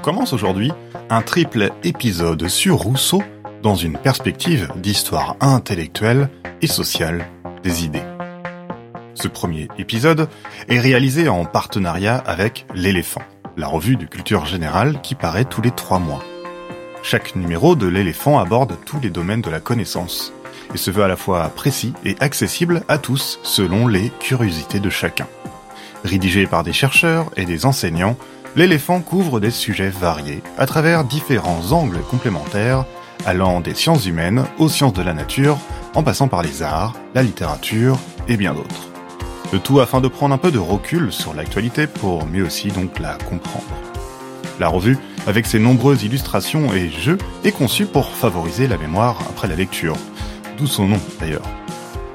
commence aujourd'hui un triple épisode sur Rousseau dans une perspective d'histoire intellectuelle et sociale des idées. Ce premier épisode est réalisé en partenariat avec L'éléphant, la revue de culture générale qui paraît tous les trois mois. Chaque numéro de l'éléphant aborde tous les domaines de la connaissance et se veut à la fois précis et accessible à tous selon les curiosités de chacun. Rédigé par des chercheurs et des enseignants, l'éléphant couvre des sujets variés à travers différents angles complémentaires allant des sciences humaines aux sciences de la nature en passant par les arts, la littérature et bien d'autres. Le tout afin de prendre un peu de recul sur l'actualité pour mieux aussi donc la comprendre. La revue, avec ses nombreuses illustrations et jeux, est conçue pour favoriser la mémoire après la lecture, d'où son nom d'ailleurs.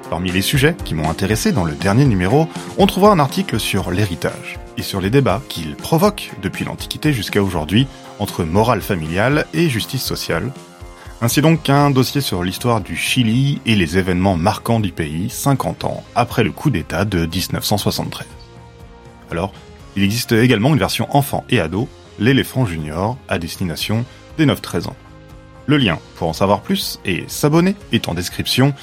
Parmi les sujets qui m'ont intéressé dans le dernier numéro, on trouvera un article sur l'héritage et sur les débats qu'il provoque depuis l'Antiquité jusqu'à aujourd'hui entre morale familiale et justice sociale. Ainsi donc qu'un dossier sur l'histoire du Chili et les événements marquants du pays 50 ans après le coup d'État de 1973. Alors, il existe également une version enfant et ado l'éléphant junior à destination des 9-13 ans. Le lien pour en savoir plus et s'abonner est en description.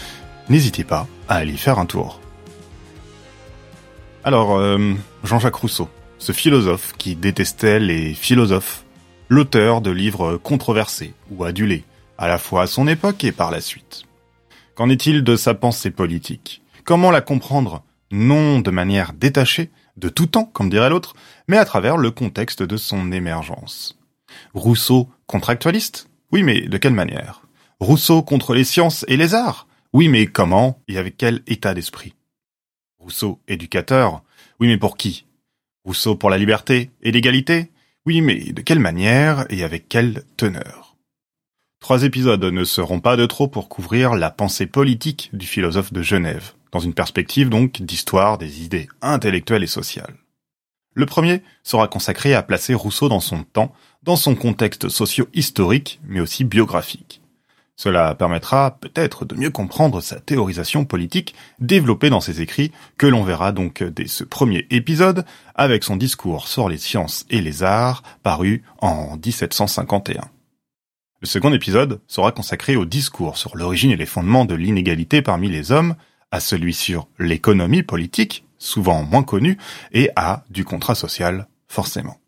N'hésitez pas à aller faire un tour. Alors, euh, Jean-Jacques Rousseau, ce philosophe qui détestait les philosophes, l'auteur de livres controversés ou adulés, à la fois à son époque et par la suite. Qu'en est-il de sa pensée politique? Comment la comprendre? Non de manière détachée, de tout temps, comme dirait l'autre, mais à travers le contexte de son émergence. Rousseau contractualiste? Oui, mais de quelle manière? Rousseau contre les sciences et les arts? Oui, mais comment et avec quel état d'esprit? Rousseau éducateur. Oui, mais pour qui? Rousseau pour la liberté et l'égalité? Oui, mais de quelle manière et avec quelle teneur? Trois épisodes ne seront pas de trop pour couvrir la pensée politique du philosophe de Genève, dans une perspective donc d'histoire des idées intellectuelles et sociales. Le premier sera consacré à placer Rousseau dans son temps, dans son contexte socio-historique, mais aussi biographique. Cela permettra peut-être de mieux comprendre sa théorisation politique développée dans ses écrits, que l'on verra donc dès ce premier épisode, avec son discours sur les sciences et les arts, paru en 1751. Le second épisode sera consacré au discours sur l'origine et les fondements de l'inégalité parmi les hommes, à celui sur l'économie politique, souvent moins connu, et à du contrat social, forcément.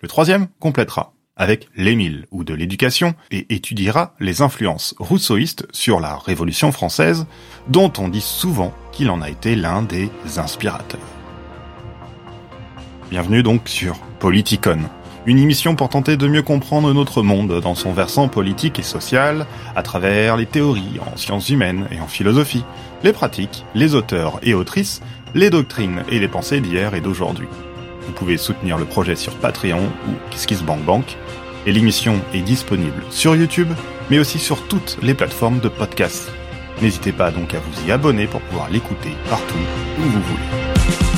Le troisième complétera avec l'Émile ou de l'éducation et étudiera les influences rousseauistes sur la Révolution française, dont on dit souvent qu'il en a été l'un des inspirateurs. Bienvenue donc sur Politicon, une émission pour tenter de mieux comprendre notre monde dans son versant politique et social, à travers les théories en sciences humaines et en philosophie, les pratiques, les auteurs et autrices, les doctrines et les pensées d'hier et d'aujourd'hui. Vous pouvez soutenir le projet sur Patreon ou KissKissBankBank, et l'émission est disponible sur YouTube, mais aussi sur toutes les plateformes de podcast. N'hésitez pas donc à vous y abonner pour pouvoir l'écouter partout où vous voulez.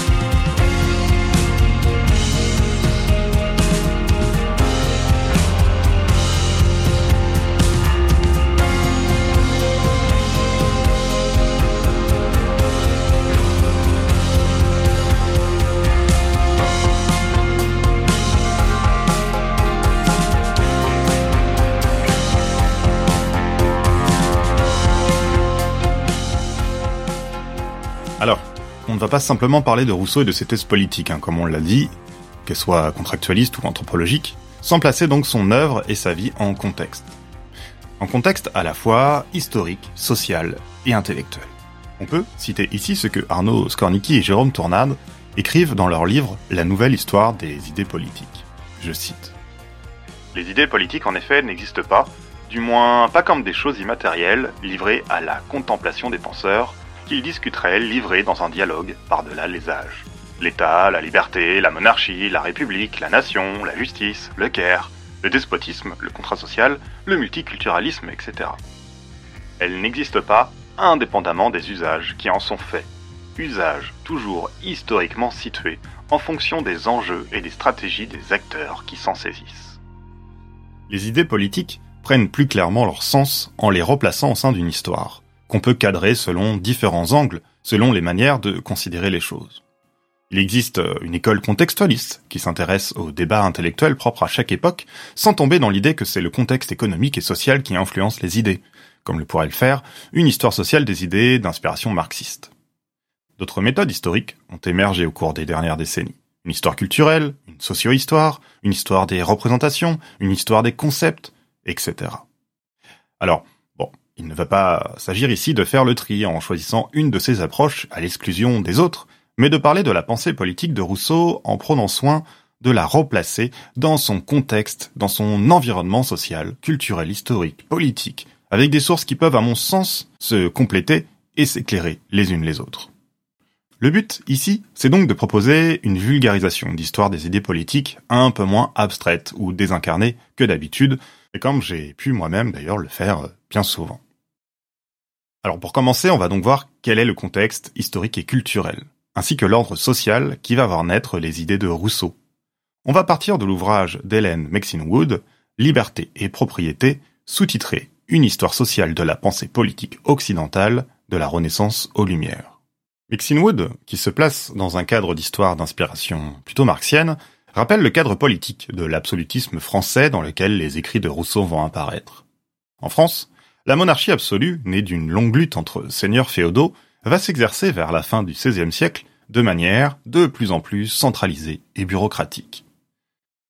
Va pas simplement parler de Rousseau et de ses thèses politiques, hein, comme on l'a dit, qu'elles soient contractualistes ou anthropologiques, sans placer donc son œuvre et sa vie en contexte. En contexte à la fois historique, social et intellectuel. On peut citer ici ce que Arnaud Skornicki et Jérôme Tournade écrivent dans leur livre La nouvelle histoire des idées politiques. Je cite. Les idées politiques en effet n'existent pas, du moins pas comme des choses immatérielles livrées à la contemplation des penseurs, qu'ils discuteraient livrés dans un dialogue par-delà les âges. L'État, la liberté, la monarchie, la République, la nation, la justice, le Caire, le despotisme, le contrat social, le multiculturalisme, etc. Elles n'existent pas indépendamment des usages qui en sont faits, usages toujours historiquement situés en fonction des enjeux et des stratégies des acteurs qui s'en saisissent. Les idées politiques prennent plus clairement leur sens en les replaçant au sein d'une histoire qu'on peut cadrer selon différents angles, selon les manières de considérer les choses. Il existe euh, une école contextualiste qui s'intéresse aux débats intellectuels propres à chaque époque, sans tomber dans l'idée que c'est le contexte économique et social qui influence les idées, comme le pourrait le faire une histoire sociale des idées d'inspiration marxiste. D'autres méthodes historiques ont émergé au cours des dernières décennies. Une histoire culturelle, une socio-histoire, une histoire des représentations, une histoire des concepts, etc. Alors, il ne va pas s'agir ici de faire le tri en choisissant une de ces approches à l'exclusion des autres, mais de parler de la pensée politique de Rousseau en prenant soin de la replacer dans son contexte, dans son environnement social, culturel, historique, politique, avec des sources qui peuvent, à mon sens, se compléter et s'éclairer les unes les autres. Le but, ici, c'est donc de proposer une vulgarisation d'histoire des idées politiques un peu moins abstraite ou désincarnée que d'habitude, et comme j'ai pu moi-même d'ailleurs le faire bien souvent. Alors pour commencer, on va donc voir quel est le contexte historique et culturel, ainsi que l'ordre social qui va voir naître les idées de Rousseau. On va partir de l'ouvrage d'Hélène Maxine Wood, Liberté et propriété, sous-titré Une histoire sociale de la pensée politique occidentale de la Renaissance aux Lumières. Maxine Wood, qui se place dans un cadre d'histoire d'inspiration plutôt marxienne, rappelle le cadre politique de l'absolutisme français dans lequel les écrits de Rousseau vont apparaître. En France, la monarchie absolue, née d'une longue lutte entre seigneurs féodaux, va s'exercer vers la fin du XVIe siècle de manière de plus en plus centralisée et bureaucratique.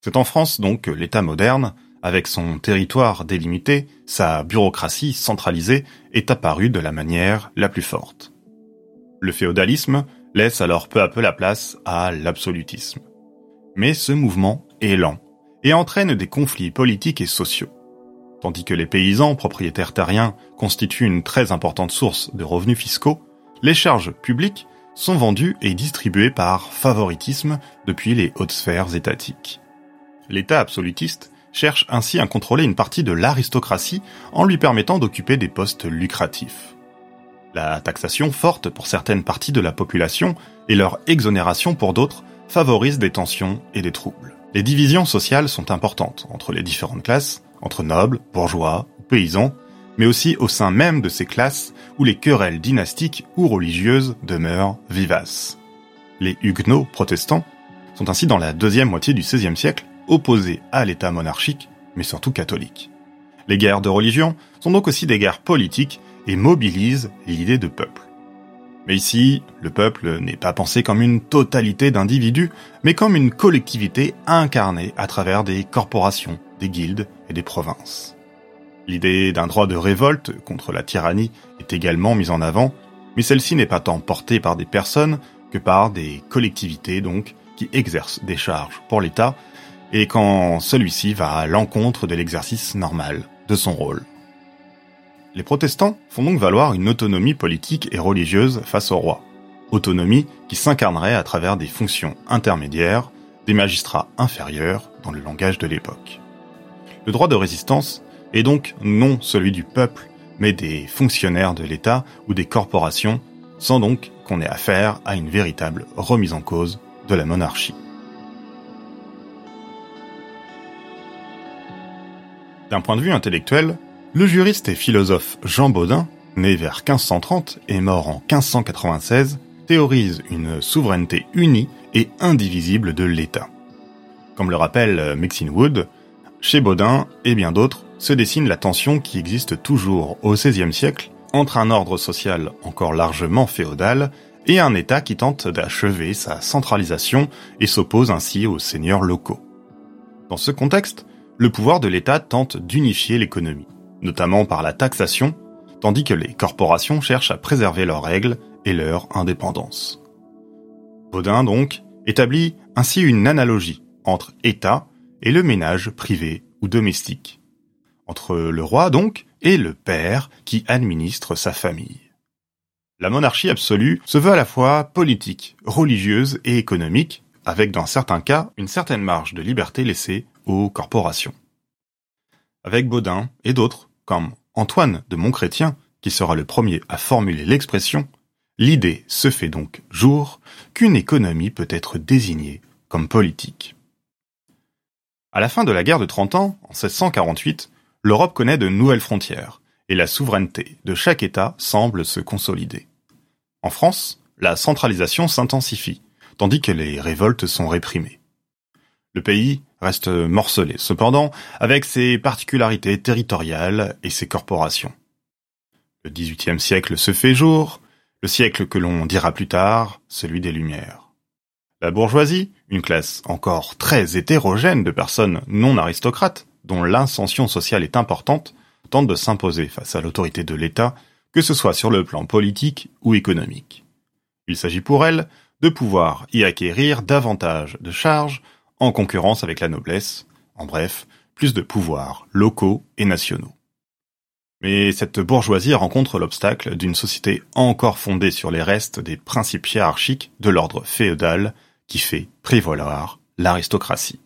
C'est en France donc que l'État moderne, avec son territoire délimité, sa bureaucratie centralisée, est apparu de la manière la plus forte. Le féodalisme laisse alors peu à peu la place à l'absolutisme. Mais ce mouvement est lent et entraîne des conflits politiques et sociaux. Tandis que les paysans propriétaires terriens constituent une très importante source de revenus fiscaux, les charges publiques sont vendues et distribuées par favoritisme depuis les hautes sphères étatiques. L'État absolutiste cherche ainsi à contrôler une partie de l'aristocratie en lui permettant d'occuper des postes lucratifs. La taxation forte pour certaines parties de la population et leur exonération pour d'autres favorisent des tensions et des troubles. Les divisions sociales sont importantes entre les différentes classes, entre nobles, bourgeois, paysans, mais aussi au sein même de ces classes où les querelles dynastiques ou religieuses demeurent vivaces. Les huguenots protestants sont ainsi dans la deuxième moitié du XVIe siècle opposés à l'État monarchique, mais surtout catholique. Les guerres de religion sont donc aussi des guerres politiques et mobilisent l'idée de peuple. Mais ici, le peuple n'est pas pensé comme une totalité d'individus, mais comme une collectivité incarnée à travers des corporations, des guildes et des provinces. L'idée d'un droit de révolte contre la tyrannie est également mise en avant, mais celle-ci n'est pas tant portée par des personnes que par des collectivités donc qui exercent des charges pour l'État et quand celui-ci va à l'encontre de l'exercice normal de son rôle. Les protestants font donc valoir une autonomie politique et religieuse face au roi, autonomie qui s'incarnerait à travers des fonctions intermédiaires, des magistrats inférieurs dans le langage de l'époque. Le droit de résistance est donc non celui du peuple, mais des fonctionnaires de l'État ou des corporations, sans donc qu'on ait affaire à une véritable remise en cause de la monarchie. D'un point de vue intellectuel, le juriste et philosophe Jean Baudin, né vers 1530 et mort en 1596, théorise une souveraineté unie et indivisible de l'État. Comme le rappelle Maxine Wood, chez Baudin et bien d'autres se dessine la tension qui existe toujours au XVIe siècle entre un ordre social encore largement féodal et un État qui tente d'achever sa centralisation et s'oppose ainsi aux seigneurs locaux. Dans ce contexte, le pouvoir de l'État tente d'unifier l'économie notamment par la taxation, tandis que les corporations cherchent à préserver leurs règles et leur indépendance. Baudin, donc, établit ainsi une analogie entre État et le ménage privé ou domestique, entre le roi donc et le père qui administre sa famille. La monarchie absolue se veut à la fois politique, religieuse et économique, avec dans certains cas une certaine marge de liberté laissée aux corporations. Avec Baudin et d'autres, Antoine de Montchrétien, qui sera le premier à formuler l'expression, l'idée se fait donc jour qu'une économie peut être désignée comme politique. À la fin de la guerre de Trente Ans, en 1648, l'Europe connaît de nouvelles frontières, et la souveraineté de chaque État semble se consolider. En France, la centralisation s'intensifie, tandis que les révoltes sont réprimées. Le pays reste morcelé, cependant, avec ses particularités territoriales et ses corporations. Le XVIIIe siècle se fait jour, le siècle que l'on dira plus tard, celui des Lumières. La bourgeoisie, une classe encore très hétérogène de personnes non aristocrates, dont l'incension sociale est importante, tente de s'imposer face à l'autorité de l'État, que ce soit sur le plan politique ou économique. Il s'agit pour elle de pouvoir y acquérir davantage de charges en concurrence avec la noblesse, en bref, plus de pouvoirs locaux et nationaux. Mais cette bourgeoisie rencontre l'obstacle d'une société encore fondée sur les restes des principes hiérarchiques de l'ordre féodal qui fait prévaloir l'aristocratie.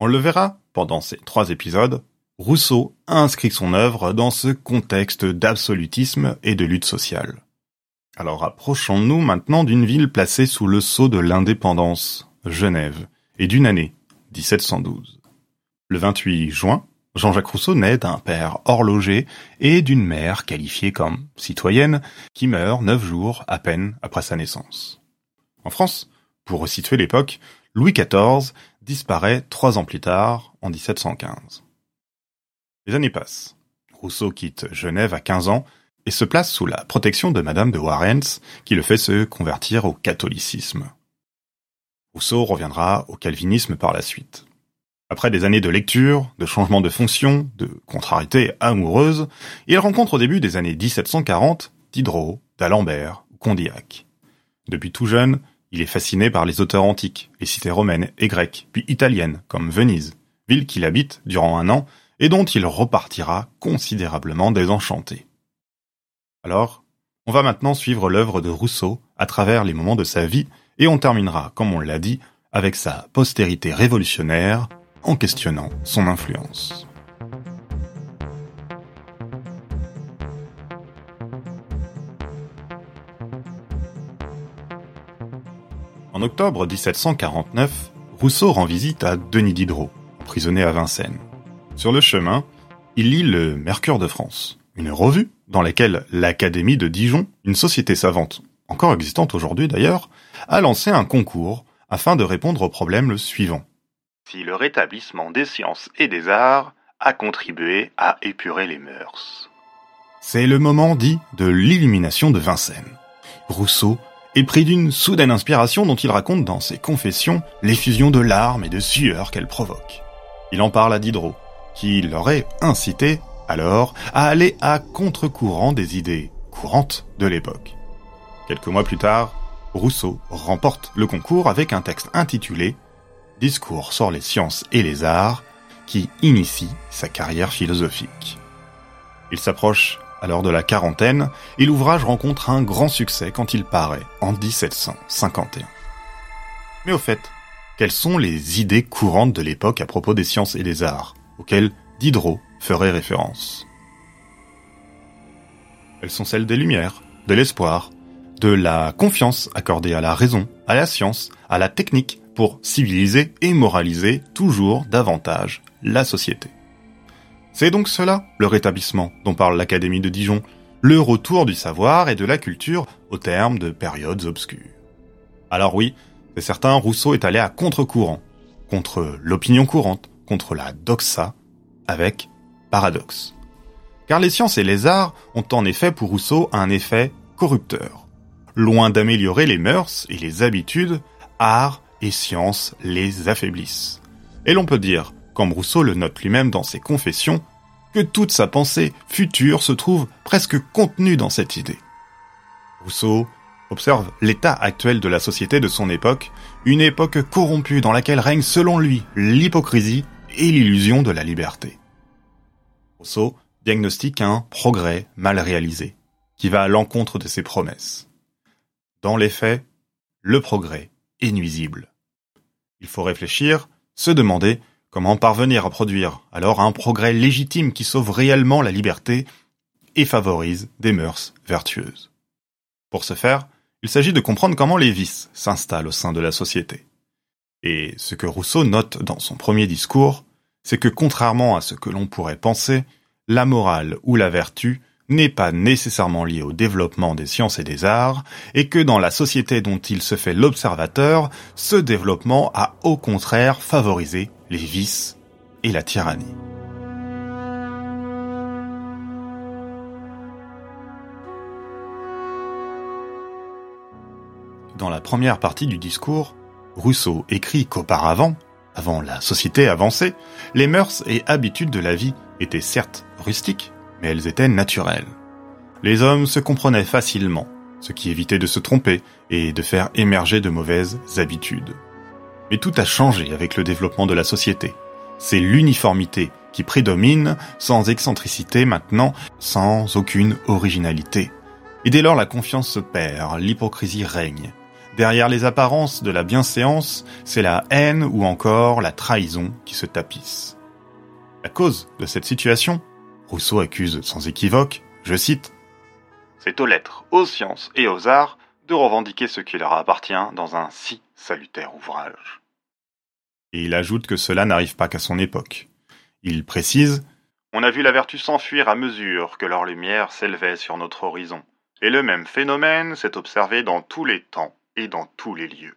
On le verra pendant ces trois épisodes, Rousseau inscrit son œuvre dans ce contexte d'absolutisme et de lutte sociale. Alors approchons-nous maintenant d'une ville placée sous le sceau de l'indépendance, Genève, et d'une année, 1712. Le 28 juin, Jean-Jacques Rousseau naît d'un père horloger et d'une mère qualifiée comme citoyenne qui meurt neuf jours à peine après sa naissance. En France, pour resituer l'époque, Louis XIV disparaît trois ans plus tard, en 1715. Les années passent. Rousseau quitte Genève à 15 ans et se place sous la protection de Madame de Warrens, qui le fait se convertir au catholicisme. Rousseau reviendra au calvinisme par la suite. Après des années de lecture, de changement de fonction, de contrariétés amoureuses, il rencontre au début des années 1740 Diderot, d'Alembert ou Condillac. Depuis tout jeune, il est fasciné par les auteurs antiques, les cités romaines et grecques, puis italiennes, comme Venise, ville qu'il habite durant un an et dont il repartira considérablement désenchanté. Alors, on va maintenant suivre l'œuvre de Rousseau à travers les moments de sa vie et on terminera, comme on l'a dit, avec sa postérité révolutionnaire en questionnant son influence. En octobre 1749, Rousseau rend visite à Denis Diderot, emprisonné à Vincennes. Sur le chemin, il lit le Mercure de France, une revue dans laquelle l'Académie de Dijon, une société savante, encore existante aujourd'hui d'ailleurs, a lancé un concours afin de répondre au problème le suivant. Si le rétablissement des sciences et des arts a contribué à épurer les mœurs. C'est le moment dit de l'illumination de Vincennes. Rousseau est pris d'une soudaine inspiration dont il raconte dans ses confessions l'effusion de larmes et de sueur qu'elle provoque. Il en parle à Diderot, qui l'aurait incité, alors, à aller à contre-courant des idées courantes de l'époque. Quelques mois plus tard, Rousseau remporte le concours avec un texte intitulé Discours sur les sciences et les arts, qui initie sa carrière philosophique. Il s'approche alors de la quarantaine, et l'ouvrage rencontre un grand succès quand il paraît en 1751. Mais au fait, quelles sont les idées courantes de l'époque à propos des sciences et des arts, auxquelles Diderot ferait référence Elles sont celles des Lumières, de l'espoir, de la confiance accordée à la raison, à la science, à la technique, pour civiliser et moraliser toujours davantage la société. C'est donc cela, le rétablissement dont parle l'Académie de Dijon, le retour du savoir et de la culture au terme de périodes obscures. Alors oui, c'est certain, Rousseau est allé à contre-courant, contre l'opinion courante, contre la doxa, avec paradoxe. Car les sciences et les arts ont en effet pour Rousseau un effet corrupteur. Loin d'améliorer les mœurs et les habitudes, art et sciences les affaiblissent. Et l'on peut dire comme Rousseau le note lui-même dans ses confessions, que toute sa pensée future se trouve presque contenue dans cette idée. Rousseau observe l'état actuel de la société de son époque, une époque corrompue dans laquelle règne selon lui l'hypocrisie et l'illusion de la liberté. Rousseau diagnostique un progrès mal réalisé, qui va à l'encontre de ses promesses. Dans les faits, le progrès est nuisible. Il faut réfléchir, se demander Comment parvenir à produire alors un progrès légitime qui sauve réellement la liberté et favorise des mœurs vertueuses Pour ce faire, il s'agit de comprendre comment les vices s'installent au sein de la société. Et ce que Rousseau note dans son premier discours, c'est que contrairement à ce que l'on pourrait penser, la morale ou la vertu n'est pas nécessairement lié au développement des sciences et des arts, et que dans la société dont il se fait l'observateur, ce développement a au contraire favorisé les vices et la tyrannie. Dans la première partie du discours, Rousseau écrit qu'auparavant, avant la société avancée, les mœurs et habitudes de la vie étaient certes rustiques, mais elles étaient naturelles. Les hommes se comprenaient facilement, ce qui évitait de se tromper et de faire émerger de mauvaises habitudes. Mais tout a changé avec le développement de la société. C'est l'uniformité qui prédomine, sans excentricité maintenant, sans aucune originalité. Et dès lors la confiance se perd, l'hypocrisie règne, Derrière les apparences de la bienséance, c'est la haine ou encore la trahison qui se tapissent. La cause de cette situation, Rousseau accuse sans équivoque, je cite, C'est aux lettres, aux sciences et aux arts de revendiquer ce qui leur appartient dans un si salutaire ouvrage. Et il ajoute que cela n'arrive pas qu'à son époque. Il précise On a vu la vertu s'enfuir à mesure que leur lumière s'élevait sur notre horizon. Et le même phénomène s'est observé dans tous les temps dans tous les lieux.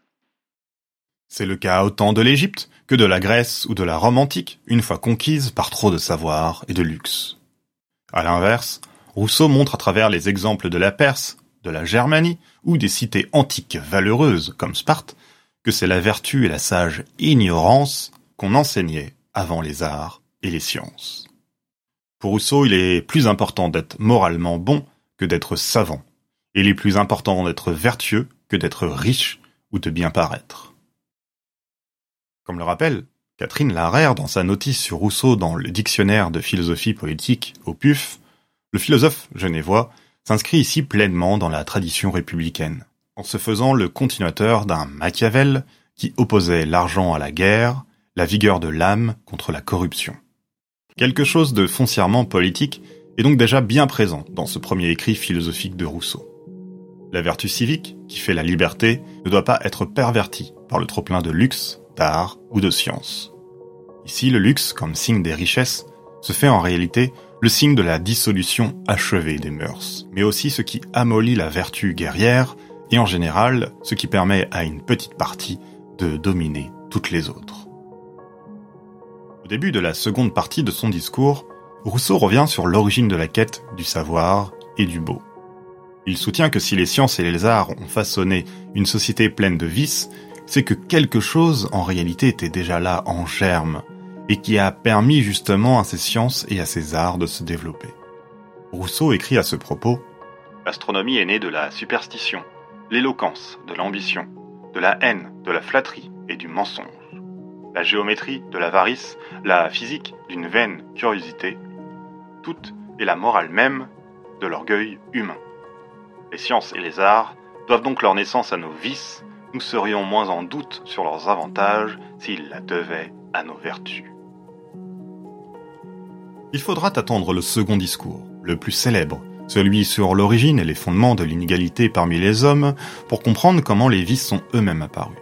C'est le cas autant de l'Égypte que de la Grèce ou de la Rome antique, une fois conquise par trop de savoir et de luxe. À l'inverse, Rousseau montre à travers les exemples de la Perse, de la Germanie ou des cités antiques valeureuses comme Sparte que c'est la vertu et la sage ignorance qu'on enseignait avant les arts et les sciences. Pour Rousseau, il est plus important d'être moralement bon que d'être savant, et il est plus important d'être vertueux que d'être riche ou de bien paraître. Comme le rappelle Catherine Larère dans sa notice sur Rousseau dans le dictionnaire de philosophie politique au PUF, le philosophe genevois s'inscrit ici pleinement dans la tradition républicaine, en se faisant le continuateur d'un Machiavel qui opposait l'argent à la guerre, la vigueur de l'âme contre la corruption. Quelque chose de foncièrement politique est donc déjà bien présent dans ce premier écrit philosophique de Rousseau. La vertu civique, qui fait la liberté, ne doit pas être pervertie par le trop-plein de luxe, d'art ou de science. Ici, le luxe, comme signe des richesses, se fait en réalité le signe de la dissolution achevée des mœurs, mais aussi ce qui amollit la vertu guerrière et en général ce qui permet à une petite partie de dominer toutes les autres. Au début de la seconde partie de son discours, Rousseau revient sur l'origine de la quête du savoir et du beau. Il soutient que si les sciences et les arts ont façonné une société pleine de vices, c'est que quelque chose en réalité était déjà là en germe, et qui a permis justement à ces sciences et à ces arts de se développer. Rousseau écrit à ce propos L'astronomie est née de la superstition, l'éloquence de l'ambition, de la haine, de la flatterie et du mensonge. La géométrie de l'avarice, la physique d'une vaine curiosité, toute est la morale même de l'orgueil humain. Les sciences et les arts doivent donc leur naissance à nos vices, nous serions moins en doute sur leurs avantages s'ils la devaient à nos vertus. Il faudra attendre le second discours, le plus célèbre, celui sur l'origine et les fondements de l'inégalité parmi les hommes, pour comprendre comment les vices sont eux-mêmes apparus.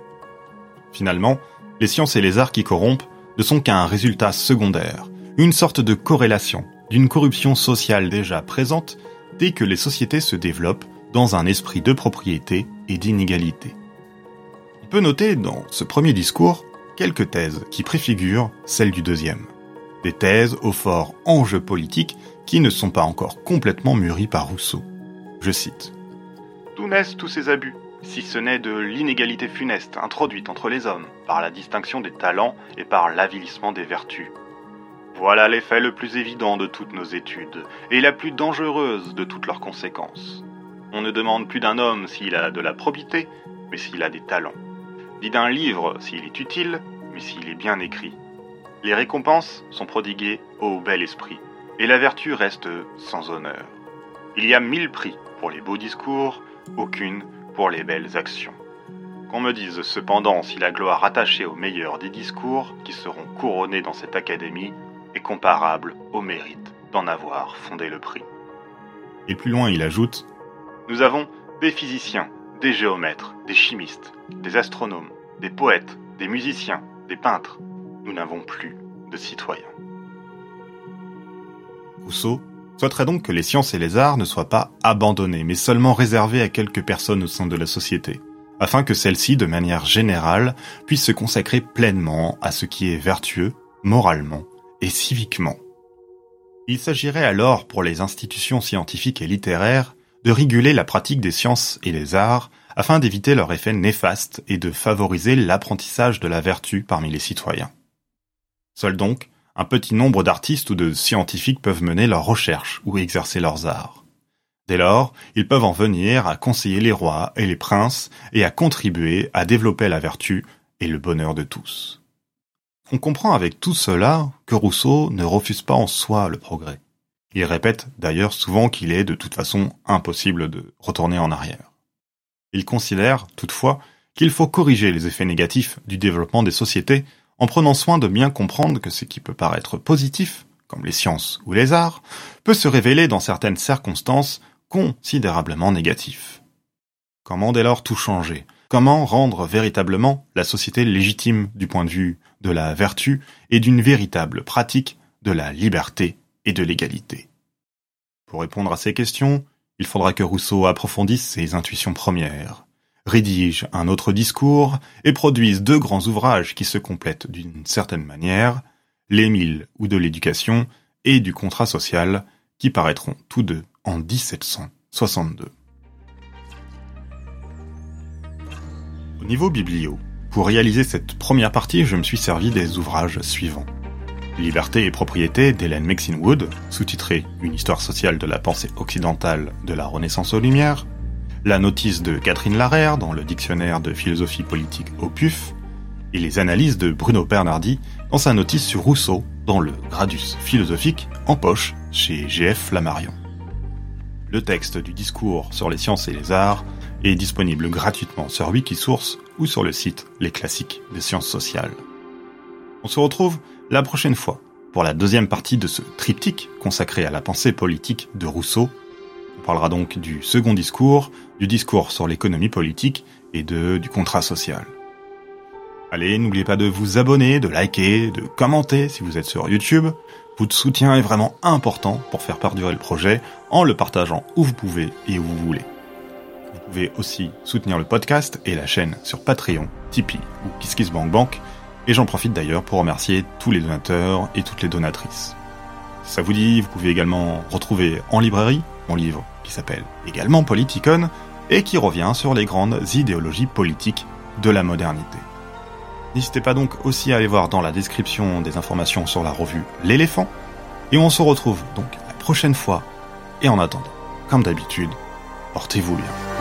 Finalement, les sciences et les arts qui corrompent ne sont qu'un résultat secondaire, une sorte de corrélation d'une corruption sociale déjà présente dès que les sociétés se développent dans un esprit de propriété et d'inégalité. On peut noter dans ce premier discours quelques thèses qui préfigurent celles du deuxième. Des thèses au fort enjeu politique qui ne sont pas encore complètement mûries par Rousseau. Je cite. D'où naissent tous ces abus, si ce n'est de l'inégalité funeste introduite entre les hommes par la distinction des talents et par l'avilissement des vertus. Voilà l'effet le plus évident de toutes nos études, et la plus dangereuse de toutes leurs conséquences. On ne demande plus d'un homme s'il a de la probité, mais s'il a des talents. Dit d'un livre s'il est utile, mais s'il est bien écrit. Les récompenses sont prodiguées au bel esprit, et la vertu reste sans honneur. Il y a mille prix pour les beaux discours, aucune pour les belles actions. Qu'on me dise cependant si la gloire attachée au meilleur des discours qui seront couronnés dans cette académie est comparable au mérite d'en avoir fondé le prix. Et plus loin, il ajoute nous avons des physiciens, des géomètres, des chimistes, des astronomes, des poètes, des musiciens, des peintres. Nous n'avons plus de citoyens. Rousseau souhaiterait donc que les sciences et les arts ne soient pas abandonnés, mais seulement réservés à quelques personnes au sein de la société, afin que celles-ci, de manière générale, puissent se consacrer pleinement à ce qui est vertueux, moralement et civiquement. Il s'agirait alors pour les institutions scientifiques et littéraires de réguler la pratique des sciences et des arts afin d'éviter leur effet néfaste et de favoriser l'apprentissage de la vertu parmi les citoyens. Seuls donc un petit nombre d'artistes ou de scientifiques peuvent mener leurs recherches ou exercer leurs arts. Dès lors, ils peuvent en venir à conseiller les rois et les princes et à contribuer à développer la vertu et le bonheur de tous. On comprend avec tout cela que Rousseau ne refuse pas en soi le progrès. Il répète d'ailleurs souvent qu'il est de toute façon impossible de retourner en arrière. Il considère, toutefois, qu'il faut corriger les effets négatifs du développement des sociétés en prenant soin de bien comprendre que ce qui peut paraître positif, comme les sciences ou les arts, peut se révéler dans certaines circonstances considérablement négatif. Comment dès lors tout changer? Comment rendre véritablement la société légitime du point de vue de la vertu et d'une véritable pratique de la liberté? Et de l'égalité Pour répondre à ces questions, il faudra que Rousseau approfondisse ses intuitions premières, rédige un autre discours et produise deux grands ouvrages qui se complètent d'une certaine manière, l'Émile ou de l'éducation et du contrat social, qui paraîtront tous deux en 1762. Au niveau biblio, pour réaliser cette première partie, je me suis servi des ouvrages suivants. Liberté et propriété d'Hélène Wood, sous-titré Une histoire sociale de la pensée occidentale de la Renaissance aux Lumières, la notice de Catherine Larère dans le dictionnaire de philosophie politique au PUF, et les analyses de Bruno Bernardi dans sa notice sur Rousseau dans le Gradus philosophique en poche chez GF Flammarion. Le texte du discours sur les sciences et les arts est disponible gratuitement sur Wikisource ou sur le site Les Classiques des Sciences Sociales. On se retrouve la prochaine fois pour la deuxième partie de ce triptyque consacré à la pensée politique de Rousseau on parlera donc du second discours, du discours sur l'économie politique et de, du contrat social. Allez, n'oubliez pas de vous abonner, de liker, de commenter si vous êtes sur YouTube. Votre soutien est vraiment important pour faire perdurer le projet en le partageant où vous pouvez et où vous voulez. Vous pouvez aussi soutenir le podcast et la chaîne sur Patreon, Tipeee ou KissKissBankBank. Et j'en profite d'ailleurs pour remercier tous les donateurs et toutes les donatrices. Ça vous dit, vous pouvez également retrouver en librairie mon livre qui s'appelle également Politicon et qui revient sur les grandes idéologies politiques de la modernité. N'hésitez pas donc aussi à aller voir dans la description des informations sur la revue L'éléphant, et on se retrouve donc la prochaine fois, et en attendant, comme d'habitude, portez-vous bien.